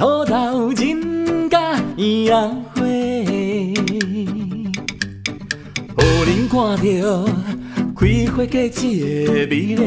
土豆人甲洋花，互人看到开花季节的美丽。